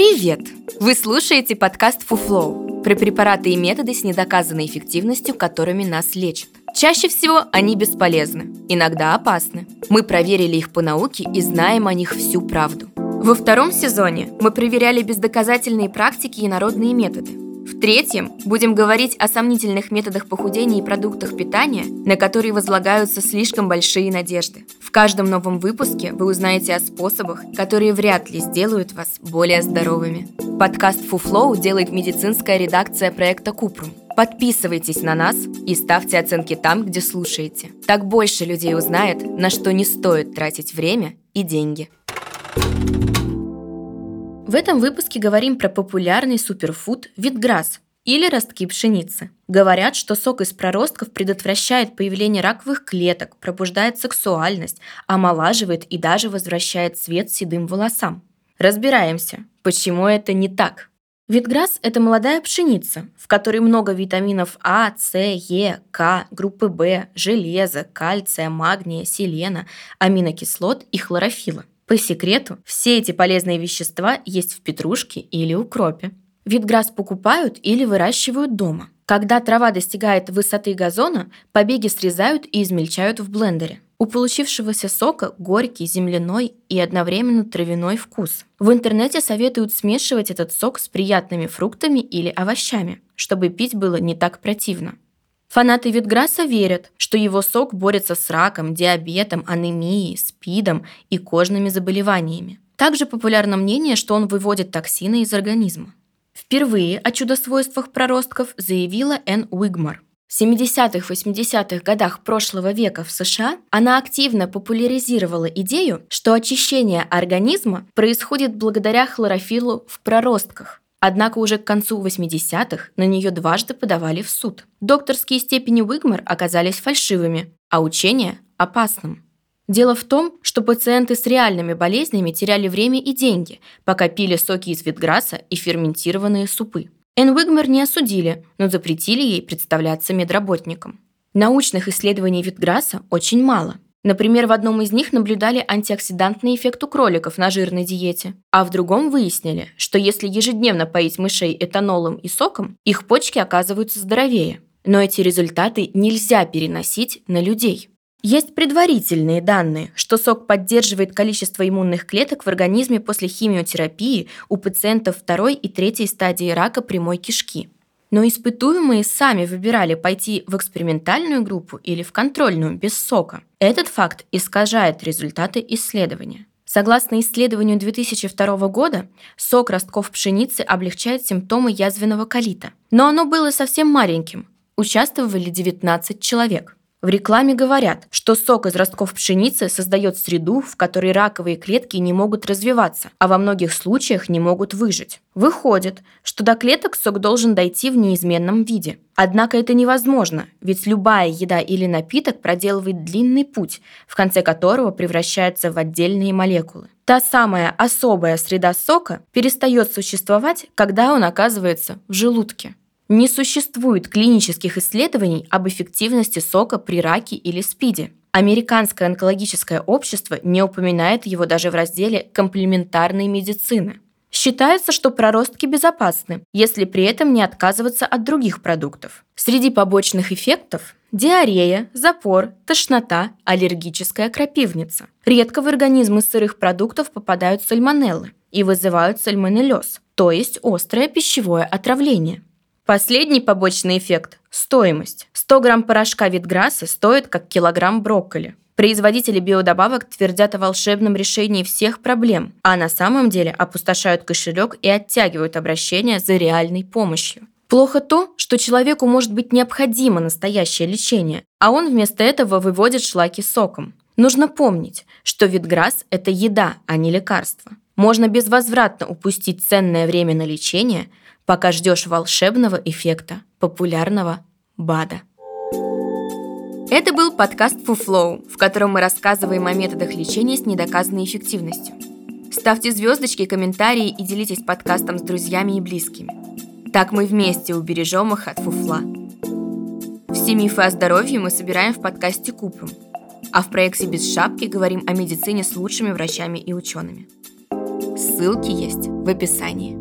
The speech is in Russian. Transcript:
Привет! Вы слушаете подкаст «Фуфлоу» про препараты и методы с недоказанной эффективностью, которыми нас лечат. Чаще всего они бесполезны, иногда опасны. Мы проверили их по науке и знаем о них всю правду. Во втором сезоне мы проверяли бездоказательные практики и народные методы. В третьем будем говорить о сомнительных методах похудения и продуктах питания, на которые возлагаются слишком большие надежды. В каждом новом выпуске вы узнаете о способах, которые вряд ли сделают вас более здоровыми. Подкаст Фуфлоу делает медицинская редакция проекта Купрум. Подписывайтесь на нас и ставьте оценки там, где слушаете. Так больше людей узнает, на что не стоит тратить время и деньги. В этом выпуске говорим про популярный суперфуд витграсс или ростки пшеницы. Говорят, что сок из проростков предотвращает появление раковых клеток, пробуждает сексуальность, омолаживает и даже возвращает цвет седым волосам. Разбираемся, почему это не так. Витграсс – это молодая пшеница, в которой много витаминов А, С, Е, К, группы В, железа, кальция, магния, селена, аминокислот и хлорофила. По секрету, все эти полезные вещества есть в петрушке или укропе. Витграсс покупают или выращивают дома. Когда трава достигает высоты газона, побеги срезают и измельчают в блендере. У получившегося сока горький, земляной и одновременно травяной вкус. В интернете советуют смешивать этот сок с приятными фруктами или овощами, чтобы пить было не так противно. Фанаты Витграсса верят, что его сок борется с раком, диабетом, анемией, спидом и кожными заболеваниями. Также популярно мнение, что он выводит токсины из организма. Впервые о чудо-свойствах проростков заявила Энн Уигмар. В 70-80-х годах прошлого века в США она активно популяризировала идею, что очищение организма происходит благодаря хлорофиллу в проростках. Однако уже к концу 80-х на нее дважды подавали в суд. Докторские степени Уигмар оказались фальшивыми, а учение – опасным. Дело в том, что пациенты с реальными болезнями теряли время и деньги, пока пили соки из витграсса и ферментированные супы. Энн Уигмар не осудили, но запретили ей представляться медработником. Научных исследований витграсса очень мало – Например, в одном из них наблюдали антиоксидантный эффект у кроликов на жирной диете, а в другом выяснили, что если ежедневно поить мышей этанолом и соком, их почки оказываются здоровее. Но эти результаты нельзя переносить на людей. Есть предварительные данные, что сок поддерживает количество иммунных клеток в организме после химиотерапии у пациентов второй и третьей стадии рака прямой кишки. Но испытуемые сами выбирали пойти в экспериментальную группу или в контрольную без сока. Этот факт искажает результаты исследования. Согласно исследованию 2002 года, сок ростков пшеницы облегчает симптомы язвенного колита. Но оно было совсем маленьким. Участвовали 19 человек. В рекламе говорят, что сок из ростков пшеницы создает среду, в которой раковые клетки не могут развиваться, а во многих случаях не могут выжить. Выходит, что до клеток сок должен дойти в неизменном виде. Однако это невозможно, ведь любая еда или напиток проделывает длинный путь, в конце которого превращается в отдельные молекулы. Та самая особая среда сока перестает существовать, когда он оказывается в желудке. Не существует клинических исследований об эффективности сока при раке или СПИДе. Американское онкологическое общество не упоминает его даже в разделе комплементарной медицины. Считается, что проростки безопасны, если при этом не отказываться от других продуктов. Среди побочных эффектов – диарея, запор, тошнота, аллергическая крапивница. Редко в организмы сырых продуктов попадают сальмонеллы и вызывают сальмонеллез, то есть острое пищевое отравление. Последний побочный эффект – стоимость. 100 грамм порошка Витграсса стоит как килограмм брокколи. Производители биодобавок твердят о волшебном решении всех проблем, а на самом деле опустошают кошелек и оттягивают обращение за реальной помощью. Плохо то, что человеку может быть необходимо настоящее лечение, а он вместо этого выводит шлаки соком. Нужно помнить, что витграсс – это еда, а не лекарство. Можно безвозвратно упустить ценное время на лечение, пока ждешь волшебного эффекта популярного БАДа. Это был подкаст Фуфлоу, в котором мы рассказываем о методах лечения с недоказанной эффективностью. Ставьте звездочки, комментарии и делитесь подкастом с друзьями и близкими. Так мы вместе убережем их от фуфла. Все мифы о здоровье мы собираем в подкасте Купрум, а в проекте «Без шапки» говорим о медицине с лучшими врачами и учеными. Ссылки есть в описании.